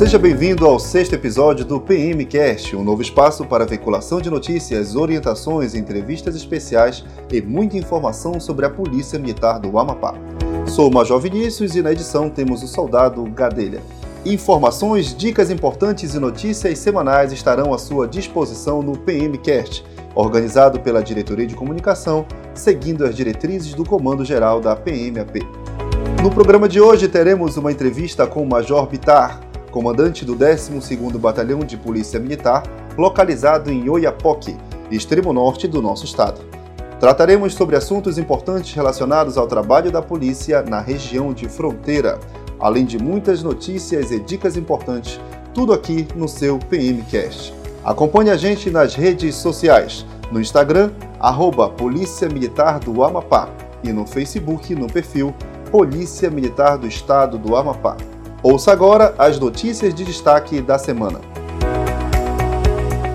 Seja bem-vindo ao sexto episódio do PMcast, um novo espaço para veiculação de notícias, orientações, entrevistas especiais e muita informação sobre a Polícia Militar do Amapá. Sou o Major Vinícius e na edição temos o soldado Gadelha. Informações, dicas importantes e notícias semanais estarão à sua disposição no PMcast, organizado pela Diretoria de Comunicação, seguindo as diretrizes do Comando Geral da PMAP. No programa de hoje teremos uma entrevista com o Major Bitar, comandante do 12º Batalhão de Polícia Militar, localizado em Oiapoque, extremo norte do nosso estado. Trataremos sobre assuntos importantes relacionados ao trabalho da polícia na região de fronteira, além de muitas notícias e dicas importantes, tudo aqui no seu PMcast. Acompanhe a gente nas redes sociais, no Instagram, arroba Polícia Militar do Amapá e no Facebook no perfil Polícia Militar do Estado do Amapá. Ouça agora as notícias de destaque da semana.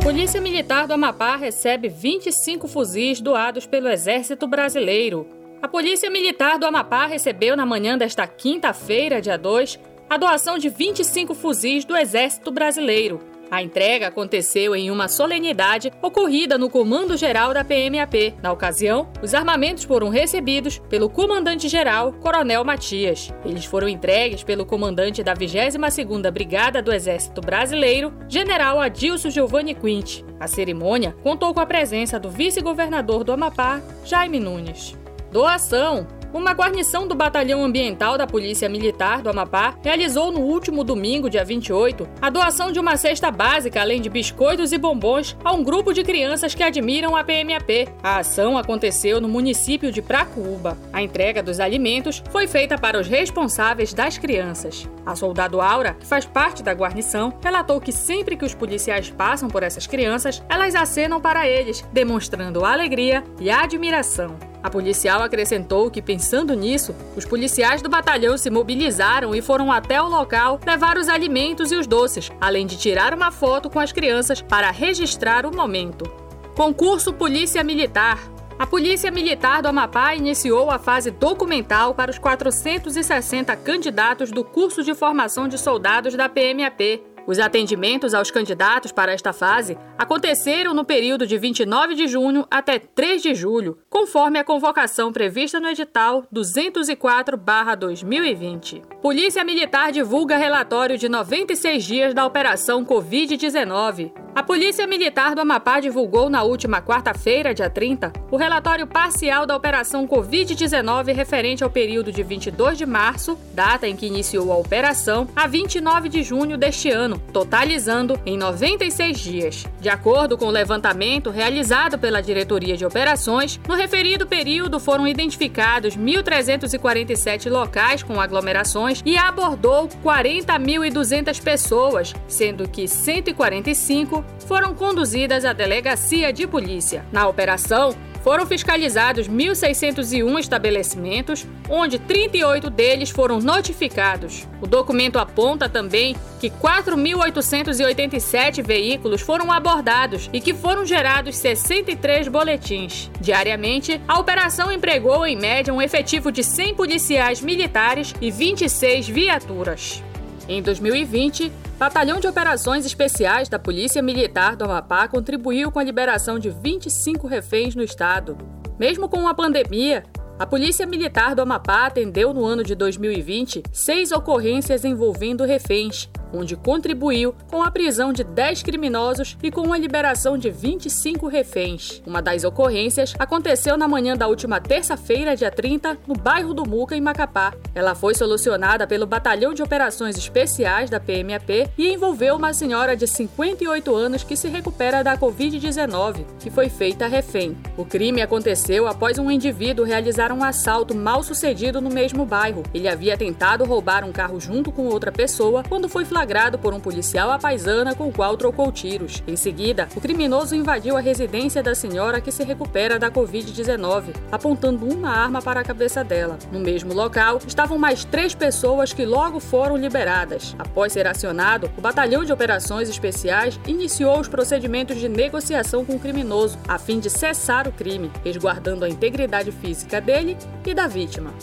Polícia Militar do Amapá recebe 25 fuzis doados pelo Exército Brasileiro. A Polícia Militar do Amapá recebeu na manhã desta quinta-feira, dia 2, a doação de 25 fuzis do Exército Brasileiro. A entrega aconteceu em uma solenidade ocorrida no Comando Geral da PMAP. Na ocasião, os armamentos foram recebidos pelo comandante-geral, Coronel Matias. Eles foram entregues pelo comandante da 22ª Brigada do Exército Brasileiro, General Adilson Giovanni Quint. A cerimônia contou com a presença do vice-governador do Amapá, Jaime Nunes. Doação uma guarnição do Batalhão Ambiental da Polícia Militar do Amapá realizou no último domingo, dia 28, a doação de uma cesta básica, além de biscoitos e bombons, a um grupo de crianças que admiram a PMAP. A ação aconteceu no município de Pracuúba. A entrega dos alimentos foi feita para os responsáveis das crianças. A soldado Aura, que faz parte da guarnição, relatou que sempre que os policiais passam por essas crianças, elas acenam para eles, demonstrando alegria e admiração. A policial acrescentou que, pensando nisso, os policiais do batalhão se mobilizaram e foram até o local levar os alimentos e os doces, além de tirar uma foto com as crianças para registrar o momento. Concurso Polícia Militar. A Polícia Militar do Amapá iniciou a fase documental para os 460 candidatos do curso de formação de soldados da PMAP, os atendimentos aos candidatos para esta fase aconteceram no período de 29 de junho até 3 de julho, conforme a convocação prevista no edital 204-2020. Polícia Militar divulga relatório de 96 dias da Operação Covid-19. A Polícia Militar do Amapá divulgou na última quarta-feira, dia 30, o relatório parcial da Operação Covid-19 referente ao período de 22 de março, data em que iniciou a operação, a 29 de junho deste ano, totalizando em 96 dias. De acordo com o levantamento realizado pela Diretoria de Operações, no referido período foram identificados 1.347 locais com aglomerações e abordou 40.200 pessoas, sendo que 145 foram conduzidas à delegacia de polícia. Na operação, foram fiscalizados 1.601 estabelecimentos, onde 38 deles foram notificados. O documento aponta também que 4.887 veículos foram abordados e que foram gerados 63 boletins. Diariamente, a operação empregou em média um efetivo de 100 policiais militares e 26 viaturas. Em 2020, Batalhão de Operações Especiais da Polícia Militar do Amapá contribuiu com a liberação de 25 reféns no estado. Mesmo com a pandemia, a Polícia Militar do Amapá atendeu no ano de 2020 seis ocorrências envolvendo reféns, onde contribuiu com a prisão de 10 criminosos e com a liberação de 25 reféns. Uma das ocorrências aconteceu na manhã da última terça-feira, dia 30, no bairro do Muca, em Macapá. Ela foi solucionada pelo Batalhão de Operações Especiais da PMAP e envolveu uma senhora de 58 anos que se recupera da Covid-19, que foi feita refém. O crime aconteceu após um indivíduo realizar um assalto mal sucedido no mesmo bairro. Ele havia tentado roubar um carro junto com outra pessoa quando foi flagrado por um policial à paisana com o qual trocou tiros. Em seguida, o criminoso invadiu a residência da senhora que se recupera da Covid-19, apontando uma arma para a cabeça dela. No mesmo local, estavam mais três pessoas que logo foram liberadas. Após ser acionado, o Batalhão de Operações Especiais iniciou os procedimentos de negociação com o criminoso, a fim de cessar o crime, resguardando a integridade física dele e da vítima.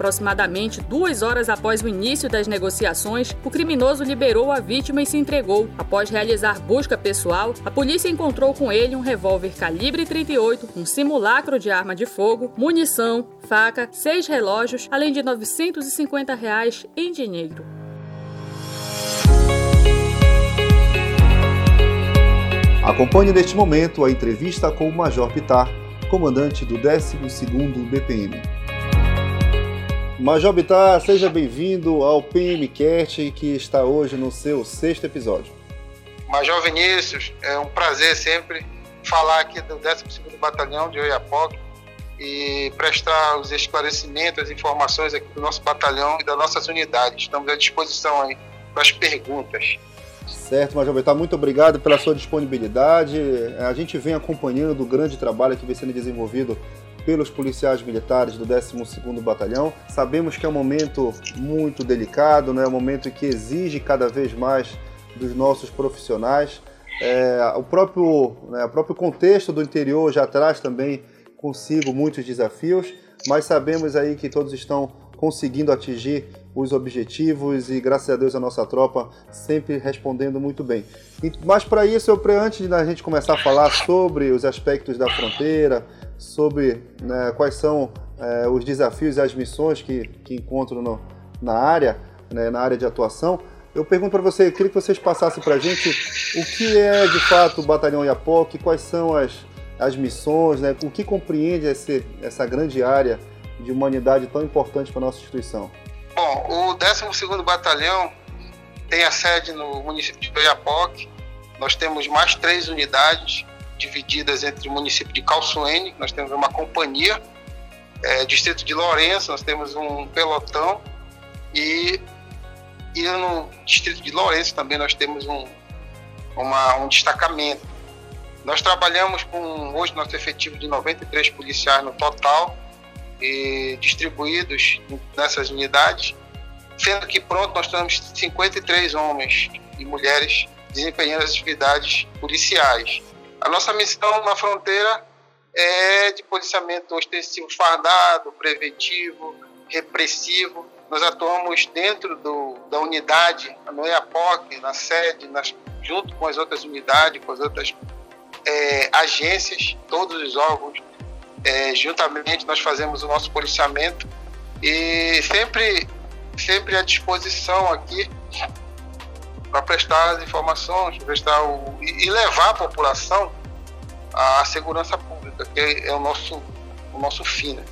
Aproximadamente duas horas após o início das negociações, o criminoso liberou a vítima e se entregou. Após realizar busca pessoal, a polícia encontrou com ele um revólver calibre 38, um simulacro de arma de fogo, munição, faca, seis relógios, além de 950 reais em dinheiro. Acompanhe neste momento a entrevista com o Major Pitar, comandante do 12º BPM. Major Bitar, seja bem-vindo ao PMCast que está hoje no seu sexto episódio. Major Vinícius, é um prazer sempre falar aqui do 12º Batalhão de Oiapoque e prestar os esclarecimentos, as informações aqui do nosso batalhão e das nossas unidades. Estamos à disposição aí para as perguntas. Certo, Major Bitar, muito obrigado pela sua disponibilidade. A gente vem acompanhando o grande trabalho que vem sendo desenvolvido pelos policiais militares do 12º Batalhão. Sabemos que é um momento muito delicado, né? é um momento que exige cada vez mais dos nossos profissionais. É, o, próprio, né, o próprio contexto do interior já traz também consigo muitos desafios, mas sabemos aí que todos estão conseguindo atingir os objetivos e graças a Deus a nossa tropa sempre respondendo muito bem. mas para isso, eu, antes da gente começar a falar sobre os aspectos da fronteira, sobre né, quais são é, os desafios e as missões que, que encontro no, na área, né, na área de atuação. Eu pergunto para você, eu queria que vocês passassem para a gente o que é de fato o Batalhão Iapoque, quais são as, as missões, né, o que compreende esse, essa grande área de humanidade tão importante para a nossa instituição. Bom, o 12º Batalhão tem a sede no município de Oiapoque. Nós temos mais três unidades divididas entre o município de Calçoene, nós temos uma companhia, é, distrito de Lourenço, nós temos um pelotão e, e no distrito de Lourenço também nós temos um, uma, um destacamento. Nós trabalhamos com hoje nosso efetivo de 93 policiais no total e distribuídos nessas unidades, sendo que pronto nós temos 53 homens e mulheres desempenhando as atividades policiais. A nossa missão na fronteira é de policiamento ostensivo fardado, preventivo, repressivo. Nós atuamos dentro do, da unidade, no EAPOC, na sede, nas, junto com as outras unidades, com as outras é, agências, todos os órgãos. É, juntamente nós fazemos o nosso policiamento e sempre, sempre à disposição aqui para prestar as informações, prestar o, e levar a população à segurança pública, que é o nosso, o nosso fim. Né?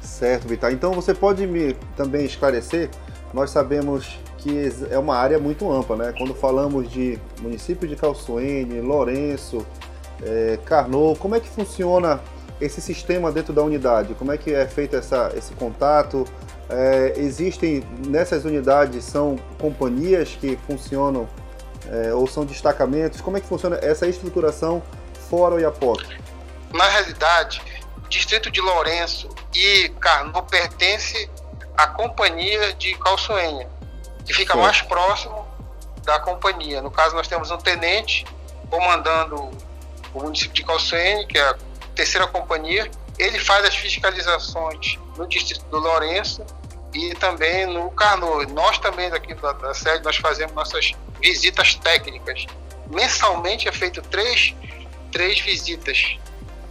Certo, Vitar. Então você pode me também esclarecer? Nós sabemos que é uma área muito ampla, né? Quando falamos de município de Calçoene, Lourenço, é, Carnot, como é que funciona esse sistema dentro da unidade? Como é que é feito essa, esse contato? É, existem nessas unidades são companhias que funcionam é, ou são destacamentos? Como é que funciona essa estruturação fora o Iapoque? Na realidade, o distrito de Lourenço e Carnot pertence à companhia de Calçoenha, que fica Sim. mais próximo da companhia. No caso, nós temos um tenente comandando o município de Calçoenha, que é a terceira companhia, ele faz as fiscalizações no distrito do Lourenço e também no Carnot. Nós também daqui da, da sede nós fazemos nossas visitas técnicas. Mensalmente é feito três, três visitas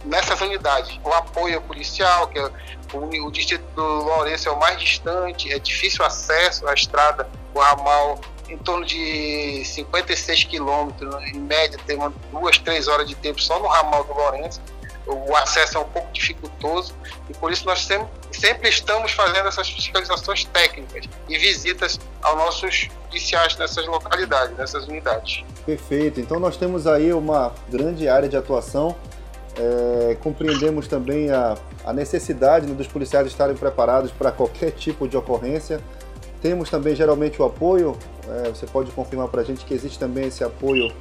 nessas unidades. O apoio policial, que é o, o distrito do Lourenço é o mais distante, é difícil acesso à estrada, o ramal em torno de 56 quilômetros, em média tem duas, três horas de tempo só no ramal do Lourenço o acesso é um pouco dificultoso e por isso nós sempre, estamos fazendo essas fiscalizações técnicas e visitas aos nossos policiais nessas localidades, nessas unidades. Perfeito. Então nós temos aí uma grande área de atuação. É, compreendemos também a, a necessidade né, dos policiais estarem preparados para qualquer tipo de ocorrência. Temos também geralmente o apoio. É, você pode confirmar para a gente que existe também esse apoio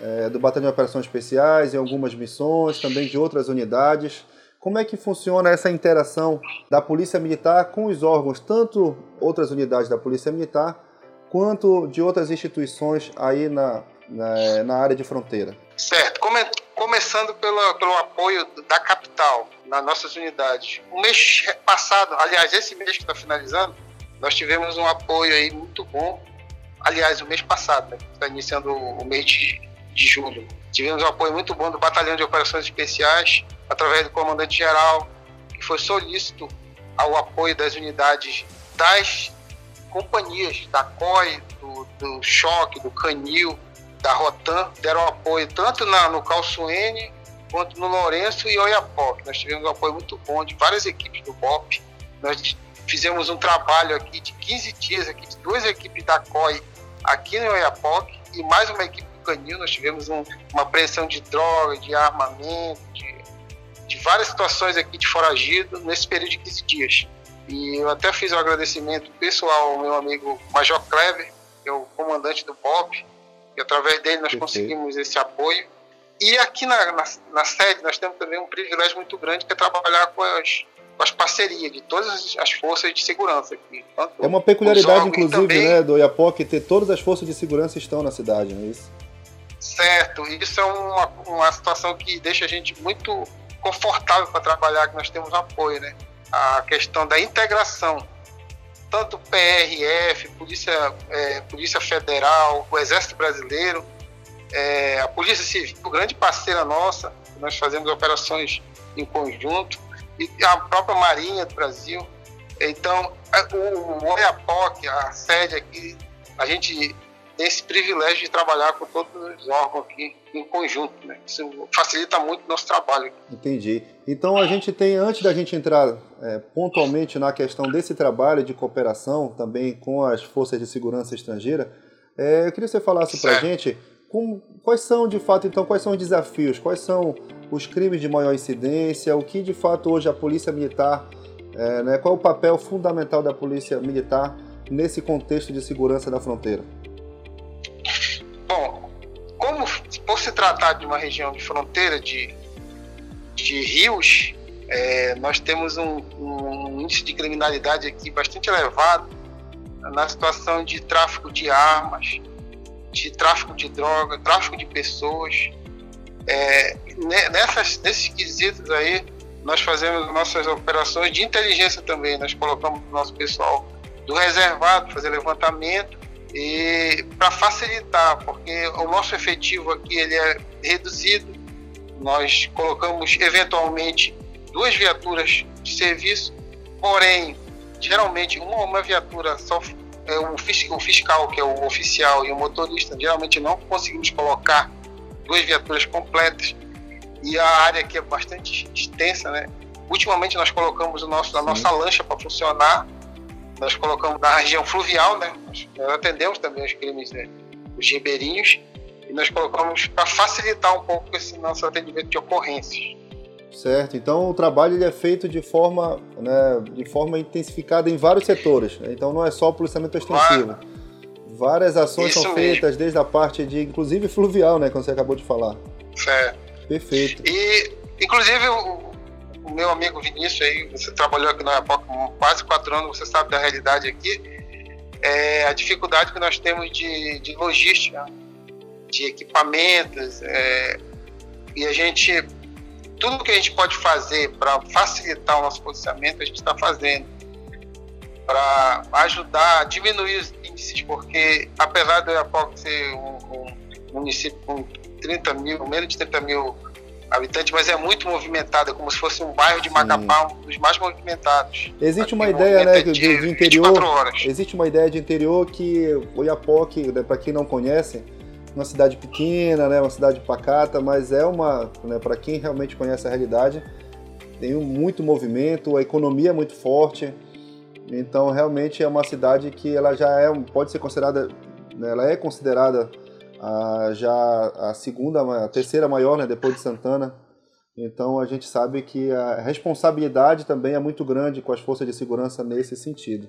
é, do Batalhão de Operações Especiais, em algumas missões, também de outras unidades. Como é que funciona essa interação da Polícia Militar com os órgãos, tanto outras unidades da Polícia Militar, quanto de outras instituições aí na, na, na área de fronteira? Certo. Come, começando pelo, pelo apoio da capital. nas nossas unidades. O mês passado, aliás, esse mês que está finalizando, nós tivemos um apoio aí muito bom. Aliás, o mês passado, né? está iniciando o mês de, de julho. Tivemos um apoio muito bom do Batalhão de Operações Especiais, através do comandante-geral, que foi solícito ao apoio das unidades das companhias, da COI, do, do Choque, do Canil, da Rotan, deram apoio tanto na, no Calçuene quanto no Lourenço e Oiapoque. Nós tivemos um apoio muito bom de várias equipes do BOP. Nós fizemos um trabalho aqui de 15 dias, aqui de duas equipes da COI aqui no Oiapoque e mais uma equipe Canil. Nós tivemos um, uma apreensão de droga, de armamento, de, de várias situações aqui de foragido nesse período de 15 dias. E eu até fiz um agradecimento pessoal ao meu amigo Major Kleber, que é o comandante do BOP, e através dele nós conseguimos esse apoio. E aqui na, na, na, sede nós temos também um privilégio muito grande que é trabalhar com as, com as parcerias de todas as forças de segurança aqui. é uma peculiaridade, inclusive, também, né, do Iapoque, ter todas as forças de segurança estão na cidade, não é isso? Certo, isso é uma, uma situação que deixa a gente muito confortável para trabalhar, que nós temos apoio, né? A questão da integração tanto PRF, Polícia, é, Polícia Federal, o Exército Brasileiro, é, a Polícia Civil, grande parceira nossa, nós fazemos operações em conjunto, e a própria Marinha do Brasil. Então, o, o Oiapoque, a sede aqui, a gente tem esse privilégio de trabalhar com todos os órgãos aqui em conjunto. Né? Isso facilita muito o nosso trabalho. Entendi. Então a gente tem, antes da gente entrar é, pontualmente na questão desse trabalho de cooperação também com as forças de segurança estrangeira, é, eu queria que você falasse para a gente como, quais são de fato então quais são os desafios, quais são os crimes de maior incidência, o que de fato hoje a polícia militar, é, né, qual é o papel fundamental da polícia militar nesse contexto de segurança da fronteira? Por se tratar de uma região de fronteira de, de rios, é, nós temos um, um, índice de criminalidade aqui bastante elevado na situação de tráfico de armas, de tráfico de droga, tráfico de pessoas. É, nessas, nesses quesitos aí, nós fazemos nossas operações de inteligência também. Nós colocamos o nosso pessoal do reservado fazer levantamento e para facilitar, porque o nosso efetivo aqui ele é reduzido, nós colocamos eventualmente duas viaturas de serviço, porém, geralmente uma, uma viatura só é o, fiscal, o fiscal, que é o oficial, e o motorista, geralmente não conseguimos colocar duas viaturas completas. E a área aqui é bastante extensa, né? Ultimamente nós colocamos o nosso, a nossa lancha para funcionar nós colocamos na região fluvial, né? Nós atendemos também os crimes, né? os ribeirinhos, e nós colocamos para facilitar um pouco esse nosso atendimento de ocorrências. Certo, então o trabalho ele é feito de forma, né, de forma intensificada em vários setores, né? então não é só o policiamento extensivo. Várias ações Isso são mesmo. feitas desde a parte de, inclusive fluvial, né, como você acabou de falar. Certo. Perfeito. E, inclusive, o, meu amigo Vinícius aí, você trabalhou aqui na EPOC quase quatro anos, você sabe da realidade aqui, é a dificuldade que nós temos de, de logística, de equipamentos, é, e a gente, tudo que a gente pode fazer para facilitar o nosso posicionamento, a gente está fazendo, para ajudar a diminuir os índices, porque apesar do EPOC ser um, um município com 30 mil, menos de 30 mil habitante, mas é muito movimentado, é como se fosse um bairro de Macapá, um dos mais movimentados. Existe uma ideia, né, de, de interior. Existe uma ideia de interior que Oiapoque, né, para quem não conhece, uma cidade pequena, né, uma cidade pacata, mas é uma, né, para quem realmente conhece a realidade, tem muito movimento, a economia é muito forte. Então, realmente é uma cidade que ela já é, pode ser considerada, né, ela é considerada a, já a segunda, a terceira maior, né, depois de Santana. Então a gente sabe que a responsabilidade também é muito grande com as forças de segurança nesse sentido.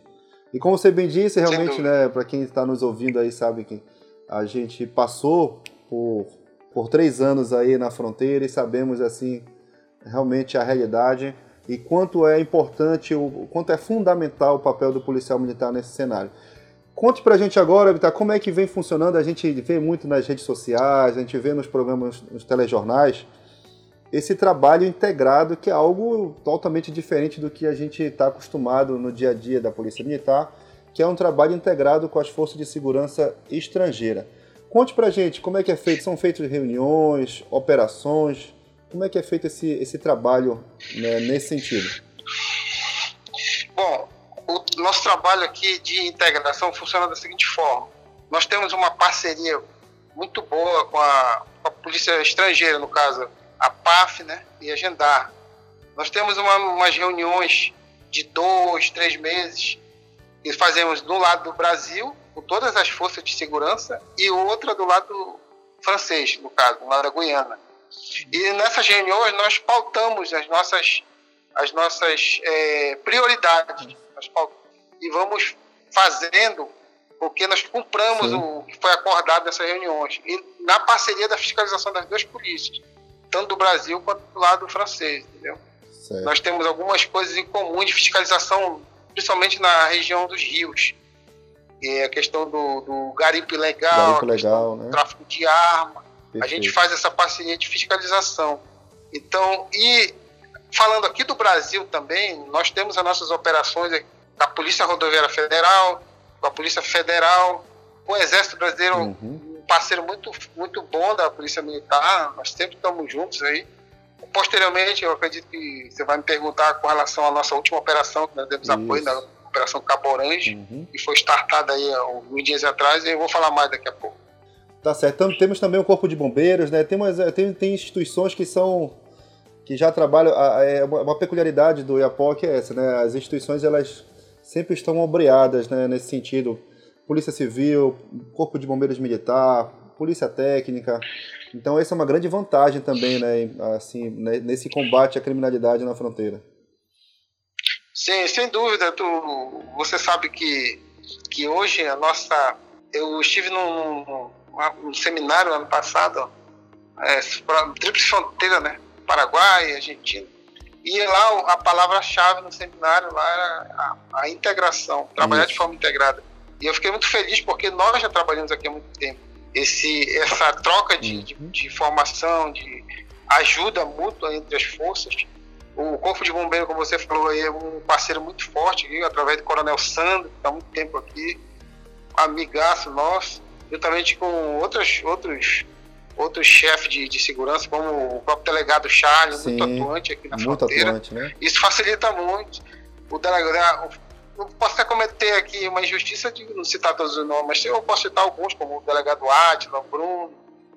E como você bem disse, realmente, né, para quem está nos ouvindo aí sabe que a gente passou por, por três anos aí na fronteira e sabemos assim realmente a realidade e quanto é importante, o quanto é fundamental o papel do policial militar nesse cenário. Conte pra gente agora, Vitor, como é que vem funcionando. A gente vê muito nas redes sociais, a gente vê nos programas, nos telejornais, esse trabalho integrado, que é algo totalmente diferente do que a gente está acostumado no dia a dia da Polícia Militar, que é um trabalho integrado com as forças de segurança estrangeira. Conte pra gente como é que é feito, são feitas reuniões, operações, como é que é feito esse, esse trabalho né, nesse sentido? Trabalho aqui de integração funciona da seguinte forma. Nós temos uma parceria muito boa com a, com a polícia estrangeira, no caso, a PAF né, e a Gendar. Nós temos uma, umas reuniões de dois, três meses que fazemos do lado do Brasil, com todas as forças de segurança, e outra do lado francês, no caso, do lado da Guiana. E nessas reuniões nós pautamos as nossas, as nossas é, prioridades e vamos fazendo porque nós cumpramos Sim. o que foi acordado nessas reuniões. E na parceria da fiscalização das duas polícias, tanto do Brasil quanto do lado francês, entendeu? Certo. Nós temos algumas coisas em comum de fiscalização, principalmente na região dos rios. E a questão do, do garimpo ilegal, garimpo legal, né? do tráfico de arma. Perfeito. A gente faz essa parceria de fiscalização. Então, e falando aqui do Brasil também, nós temos as nossas operações da Polícia Rodoviária Federal, com a Polícia Federal, o Exército Brasileiro, uhum. um parceiro muito, muito bom da Polícia Militar, nós sempre estamos juntos aí. Posteriormente, eu acredito que você vai me perguntar com relação à nossa última operação, que nós demos Isso. apoio na Operação Caborange, uhum. que foi startada aí alguns dias atrás, e eu vou falar mais daqui a pouco. Tá certo. Temos também o Corpo de Bombeiros, né? Tem, umas, tem, tem instituições que são que já trabalham. É uma peculiaridade do IAPOC é essa, né? As instituições elas sempre estão ombreadas né, nesse sentido. Polícia Civil, Corpo de Bombeiros Militar, Polícia Técnica. Então essa é uma grande vantagem também, né, assim, né, nesse combate à criminalidade na fronteira. Sim, sem dúvida. Tu, você sabe que, que hoje a nossa. Eu estive num, num, num seminário ano passado, é, Tríplice Fronteira, né? Paraguai, Argentina e lá a palavra-chave no seminário lá era a, a integração, trabalhar Isso. de forma integrada. E eu fiquei muito feliz porque nós já trabalhamos aqui há muito tempo. Esse, essa troca de, de, uhum. de formação, de ajuda mútua entre as forças. O Corpo de Bombeiro, como você falou aí, é um parceiro muito forte aqui, através do Coronel Sandro, que está há muito tempo aqui, amigaço nosso, juntamente com outras, outros outros chefes de, de, segurança, como o próprio delegado Charles, Sim, muito atuante aqui na fronteira. Atuante, né? Isso facilita muito. O delegado, eu posso até cometer aqui uma injustiça de não citar todos os nomes, mas eu posso citar alguns, como o delegado Átila, o Bruno,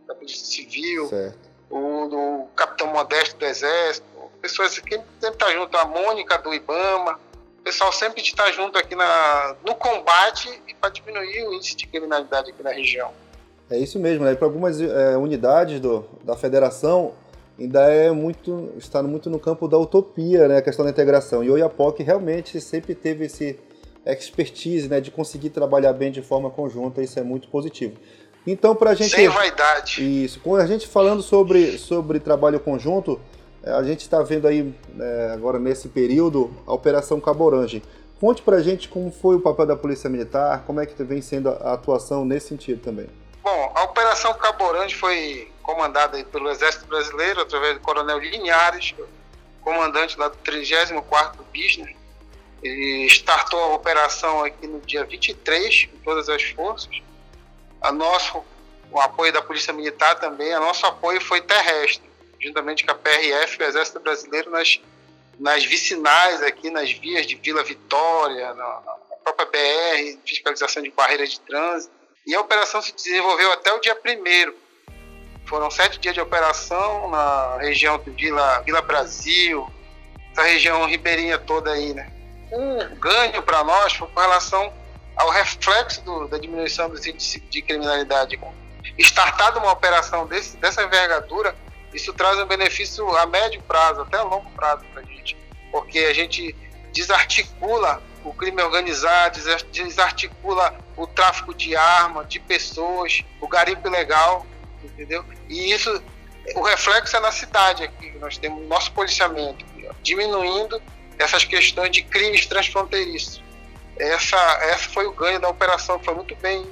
da Polícia Civil, certo. o Capitão Modesto do Exército, pessoas que sempre estão tá junto, a Mônica do IBAMA, o pessoal sempre está junto aqui na, no combate e para diminuir o índice de criminalidade aqui na região. É isso mesmo, né? Para algumas é, unidades do, da federação ainda é muito está muito no campo da utopia, né? A questão da integração. E o Iapoc realmente sempre teve esse expertise, né? De conseguir trabalhar bem de forma conjunta. Isso é muito positivo. Então, para a gente sem vaidade. Isso. Com a gente falando sobre sobre trabalho conjunto, é, a gente está vendo aí é, agora nesse período a Operação Caborange. Conte para a gente como foi o papel da Polícia Militar, como é que vem sendo a atuação nesse sentido também. Bom, a Operação Caborante foi comandada pelo Exército Brasileiro, através do Coronel Linhares, comandante lá do 34º BISNER. Ele startou a operação aqui no dia 23, com todas as forças. A nosso, o apoio da Polícia Militar também, a nosso apoio foi terrestre, juntamente com a PRF e o Exército Brasileiro nas, nas vicinais aqui, nas vias de Vila Vitória, na, na própria BR, fiscalização de barreiras de trânsito e a operação se desenvolveu até o dia 1 Foram sete dias de operação na região de Vila, Vila Brasil, essa região ribeirinha toda aí, né? Um ganho para nós foi com relação ao reflexo do, da diminuição dos índices de criminalidade. Startada uma operação desse, dessa envergadura, isso traz um benefício a médio prazo, até a longo prazo para a gente, porque a gente desarticula o crime organizado, desarticula o tráfico de armas, de pessoas, o garimpo ilegal, entendeu? E isso, o reflexo é na cidade aqui, nós temos nosso policiamento, diminuindo essas questões de crimes transfronteiriços. Essa, essa foi o ganho da operação, foi muito bem,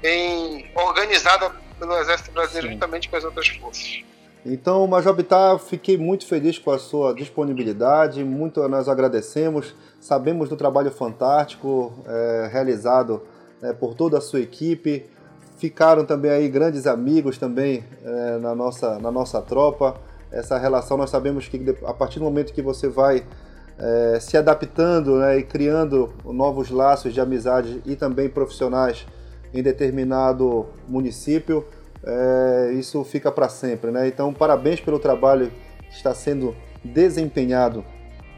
bem organizada pelo Exército Brasileiro Sim. juntamente com as outras forças. Então, Major Bittar, fiquei muito feliz com a sua disponibilidade, muito nós agradecemos, sabemos do trabalho fantástico é, realizado é, por toda a sua equipe, ficaram também aí grandes amigos também é, na, nossa, na nossa tropa, essa relação nós sabemos que a partir do momento que você vai é, se adaptando né, e criando novos laços de amizade e também profissionais em determinado município, é, isso fica para sempre. Né? Então, parabéns pelo trabalho que está sendo desempenhado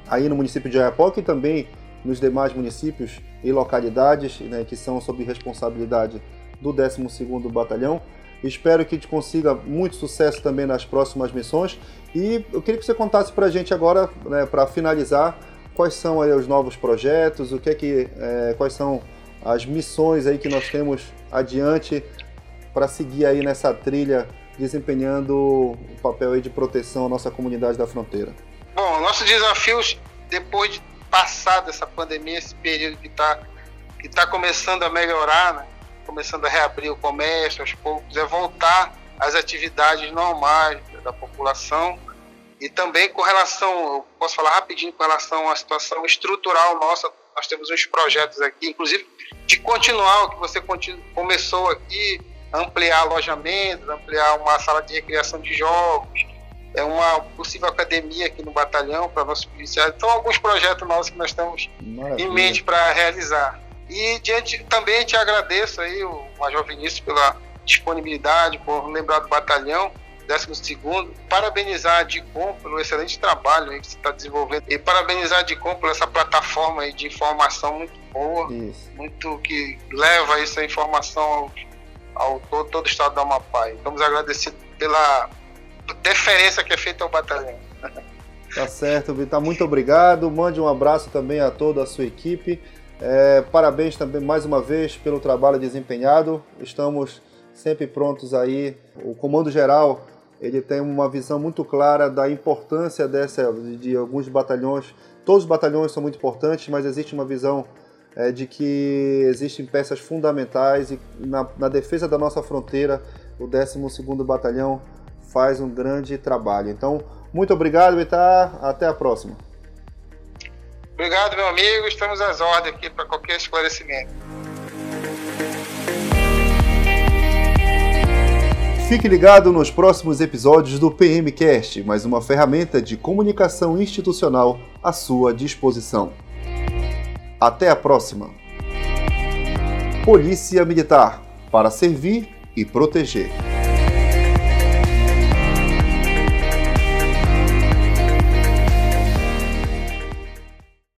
aí no município de Ayapoca e também nos demais municípios e localidades né, que são sob responsabilidade do 12º Batalhão. Espero que te consiga muito sucesso também nas próximas missões. E eu queria que você contasse para a gente agora, né, para finalizar, quais são aí os novos projetos, o que é que, é, quais são as missões aí que nós temos adiante para seguir aí nessa trilha desempenhando o papel aí de proteção à nossa comunidade da fronteira. Bom, nossos desafios depois de passar dessa pandemia, esse período que está que tá começando a melhorar, né? começando a reabrir o comércio aos poucos, é voltar às atividades normais da população e também com relação, eu posso falar rapidinho com relação à situação estrutural nossa, nós temos uns projetos aqui, inclusive de continuar o que você começou aqui, ampliar alojamentos, ampliar uma sala de recriação de jogos, é uma possível academia aqui no batalhão para nossos policiais. Então, alguns projetos nossos que nós estamos Maravilha. em mente para realizar. E diante, também te agradeço aí, o Major Vinícius, pela disponibilidade, por lembrar do batalhão. 12 parabenizar a DICOM pelo excelente trabalho que você está desenvolvendo e parabenizar a DICOM por essa plataforma de informação muito boa, isso. muito que leva essa informação ao, ao todo, todo, o estado do Amapá. Estamos agradecidos pela deferência que é feita ao batalhão. Tá certo, Vitor. Muito obrigado. Mande um abraço também a toda a sua equipe. É, parabéns também mais uma vez pelo trabalho desempenhado. Estamos sempre prontos aí. O Comando Geral ele tem uma visão muito clara da importância dessa de alguns batalhões. Todos os batalhões são muito importantes, mas existe uma visão é, de que existem peças fundamentais e na, na defesa da nossa fronteira o 12º Batalhão faz um grande trabalho. Então, muito obrigado, Vitar. Até a próxima. Obrigado, meu amigo. Estamos às ordens aqui para qualquer esclarecimento. Fique ligado nos próximos episódios do PMcast, mais uma ferramenta de comunicação institucional à sua disposição. Até a próxima. Polícia Militar para servir e proteger.